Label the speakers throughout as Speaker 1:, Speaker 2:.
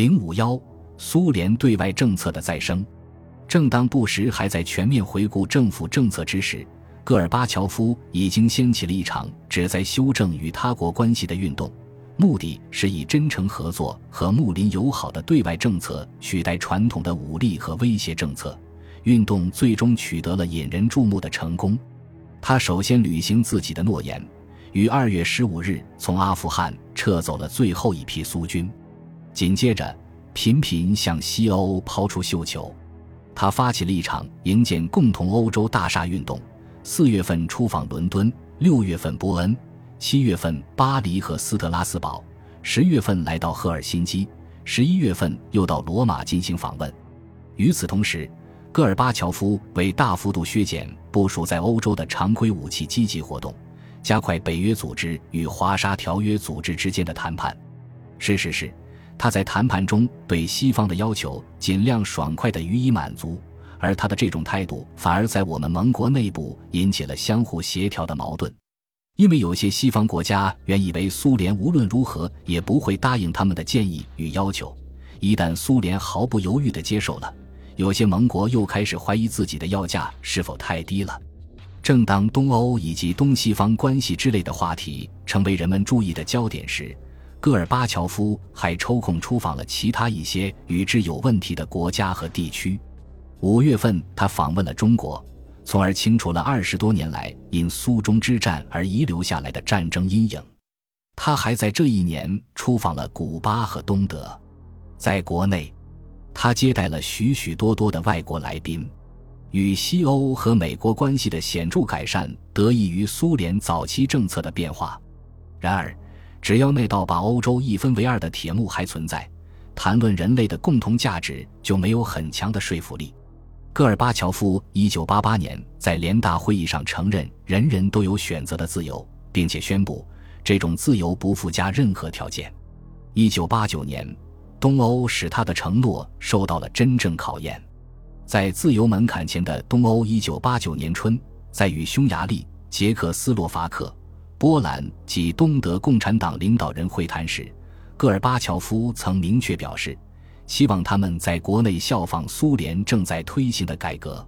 Speaker 1: 零五幺，苏联对外政策的再生。正当布什还在全面回顾政府政策之时，戈尔巴乔夫已经掀起了一场旨在修正与他国关系的运动，目的是以真诚合作和睦邻友好的对外政策取代传统的武力和威胁政策。运动最终取得了引人注目的成功。他首先履行自己的诺言，于二月十五日从阿富汗撤走了最后一批苏军，紧接着频频向西欧抛出绣球。他发起了一场营建共同欧洲大厦运动。四月份出访伦敦，六月份波恩，七月份巴黎和斯特拉斯堡，十月份来到赫尔辛基，十一月份又到罗马进行访问。与此同时，戈尔巴乔夫为大幅度削减部署在欧洲的常规武器积极活动，加快北约组织与华沙条约组织之间的谈判。事实是，他在谈判中对西方的要求尽量爽快地予以满足。而他的这种态度，反而在我们盟国内部引起了相互协调的矛盾，因为有些西方国家原以为苏联无论如何也不会答应他们的建议与要求，一旦苏联毫不犹豫地接受了，有些盟国又开始怀疑自己的要价是否太低了。正当东欧以及东西方关系之类的话题成为人们注意的焦点时，戈尔巴乔夫还抽空出访了其他一些与之有问题的国家和地区。五月份，他访问了中国，从而清除了二十多年来因苏中之战而遗留下来的战争阴影。他还在这一年出访了古巴和东德。在国内，他接待了许许多多的外国来宾。与西欧和美国关系的显著改善得益于苏联早期政策的变化。然而，只要那道把欧洲一分为二的铁幕还存在，谈论人类的共同价值就没有很强的说服力。戈尔巴乔夫1988年在联大会议上承认人人都有选择的自由，并且宣布这种自由不附加任何条件。1989年，东欧使他的承诺受到了真正考验。在自由门槛前的东欧，1989年春，在与匈牙利、捷克斯洛伐克、波兰及东德共产党领导人会谈时，戈尔巴乔夫曾明确表示。希望他们在国内效仿苏联正在推行的改革。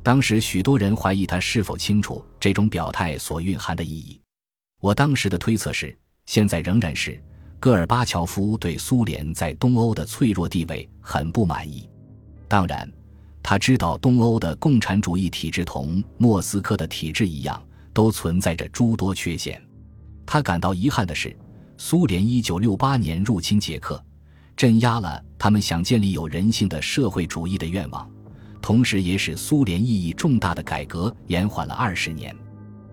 Speaker 1: 当时许多人怀疑他是否清楚这种表态所蕴含的意义。我当时的推测是，现在仍然是戈尔巴乔夫对苏联在东欧的脆弱地位很不满意。当然，他知道东欧的共产主义体制同莫斯科的体制一样，都存在着诸多缺陷。他感到遗憾的是，苏联1968年入侵捷克。镇压了他们想建立有人性的社会主义的愿望，同时也使苏联意义重大的改革延缓了二十年。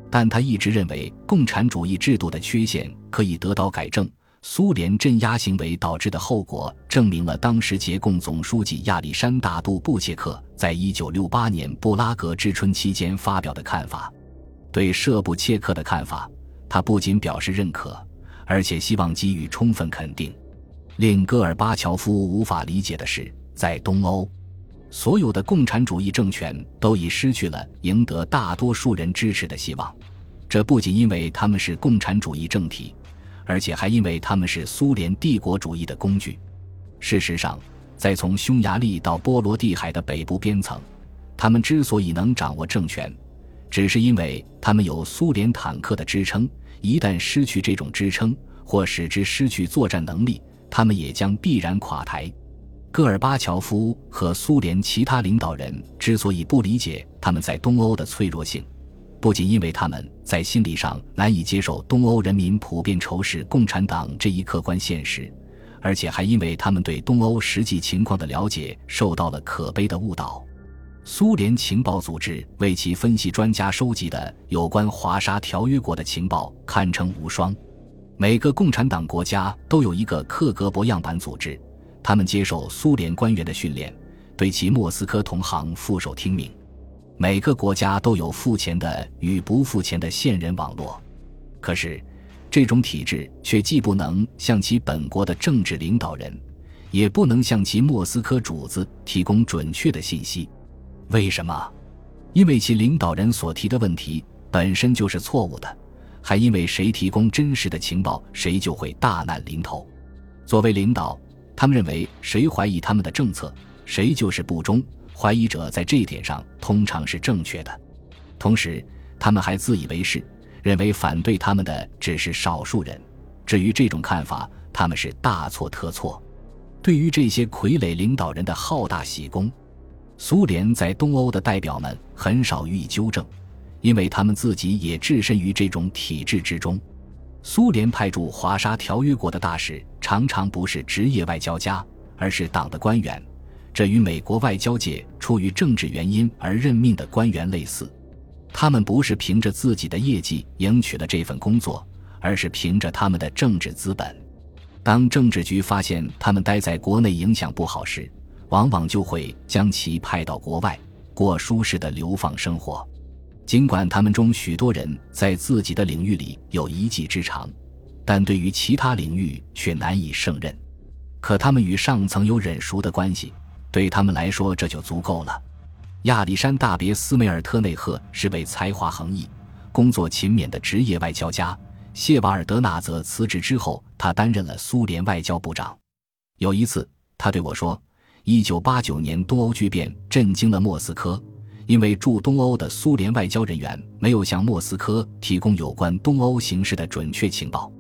Speaker 1: 但他一直认为共产主义制度的缺陷可以得到改正。苏联镇压行为导致的后果，证明了当时捷共总书记亚历山大·杜布切克在一九六八年布拉格之春期间发表的看法。对舍布切克的看法，他不仅表示认可，而且希望给予充分肯定。令戈尔巴乔夫无法理解的是，在东欧，所有的共产主义政权都已失去了赢得大多数人支持的希望。这不仅因为他们是共产主义政体，而且还因为他们是苏联帝国主义的工具。事实上，在从匈牙利到波罗的海的北部边层，他们之所以能掌握政权，只是因为他们有苏联坦克的支撑。一旦失去这种支撑，或使之失去作战能力，他们也将必然垮台。戈尔巴乔夫和苏联其他领导人之所以不理解他们在东欧的脆弱性，不仅因为他们在心理上难以接受东欧人民普遍仇视共产党这一客观现实，而且还因为他们对东欧实际情况的了解受到了可悲的误导。苏联情报组织为其分析专家收集的有关华沙条约国的情报堪称无双。每个共产党国家都有一个克格勃样板组织，他们接受苏联官员的训练，对其莫斯科同行俯首听命。每个国家都有付钱的与不付钱的线人网络，可是这种体制却既不能向其本国的政治领导人，也不能向其莫斯科主子提供准确的信息。为什么？因为其领导人所提的问题本身就是错误的。还因为谁提供真实的情报，谁就会大难临头。作为领导，他们认为，谁怀疑他们的政策，谁就是不忠。怀疑者在这一点上通常是正确的。同时，他们还自以为是，认为反对他们的只是少数人。至于这种看法，他们是大错特错。对于这些傀儡领导人的好大喜功，苏联在东欧的代表们很少予以纠正，因为他们自己也置身于这种体制之中。苏联派驻华沙条约国的大使常常不是职业外交家，而是党的官员，这与美国外交界出于政治原因而任命的官员类似。他们不是凭着自己的业绩赢取了这份工作，而是凭着他们的政治资本。当政治局发现他们待在国内影响不好时，往往就会将其派到国外过舒适的流放生活。尽管他们中许多人在自己的领域里有一技之长，但对于其他领域却难以胜任。可他们与上层有忍熟的关系，对他们来说这就足够了。亚历山大·别斯梅尔特内赫是位才华横溢、工作勤勉的职业外交家。谢瓦尔德纳则辞职之后，他担任了苏联外交部长。有一次，他对我说：“1989 年东欧剧变震惊了莫斯科。”因为驻东欧的苏联外交人员没有向莫斯科提供有关东欧形势的准确情报。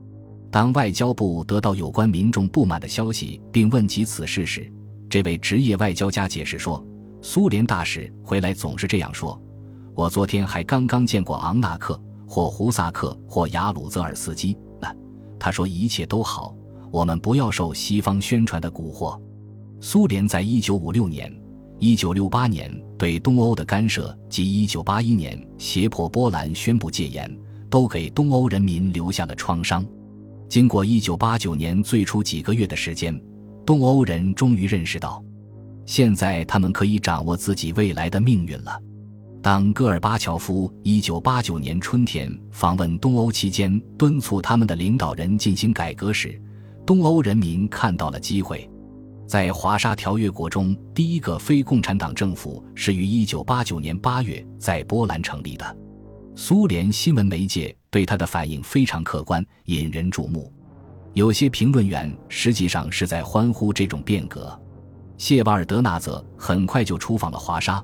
Speaker 1: 当外交部得到有关民众不满的消息，并问及此事时，这位职业外交家解释说：“苏联大使回来总是这样说。我昨天还刚刚见过昂纳克，或胡萨克，或雅鲁泽尔斯基。那他说一切都好，我们不要受西方宣传的蛊惑。”苏联在一九五六年。一九六八年对东欧的干涉及一九八一年胁迫波兰宣布戒严，都给东欧人民留下了创伤。经过一九八九年最初几个月的时间，东欧人终于认识到，现在他们可以掌握自己未来的命运了。当戈尔巴乔夫一九八九年春天访问东欧期间，敦促他们的领导人进行改革时，东欧人民看到了机会。在华沙条约国中，第一个非共产党政府是于1989年8月在波兰成立的。苏联新闻媒介对他的反应非常客观，引人注目。有些评论员实际上是在欢呼这种变革。谢瓦尔德纳泽很快就出访了华沙，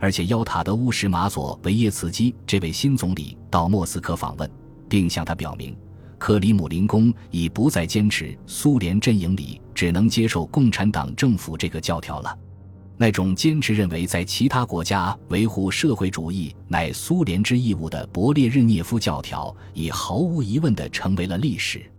Speaker 1: 而且邀塔德乌什马佐维耶茨基这位新总理到莫斯科访问，并向他表明。克里姆林宫已不再坚持苏联阵营里只能接受共产党政府这个教条了，那种坚持认为在其他国家维护社会主义乃苏联之义务的勃列日涅夫教条，已毫无疑问地成为了历史。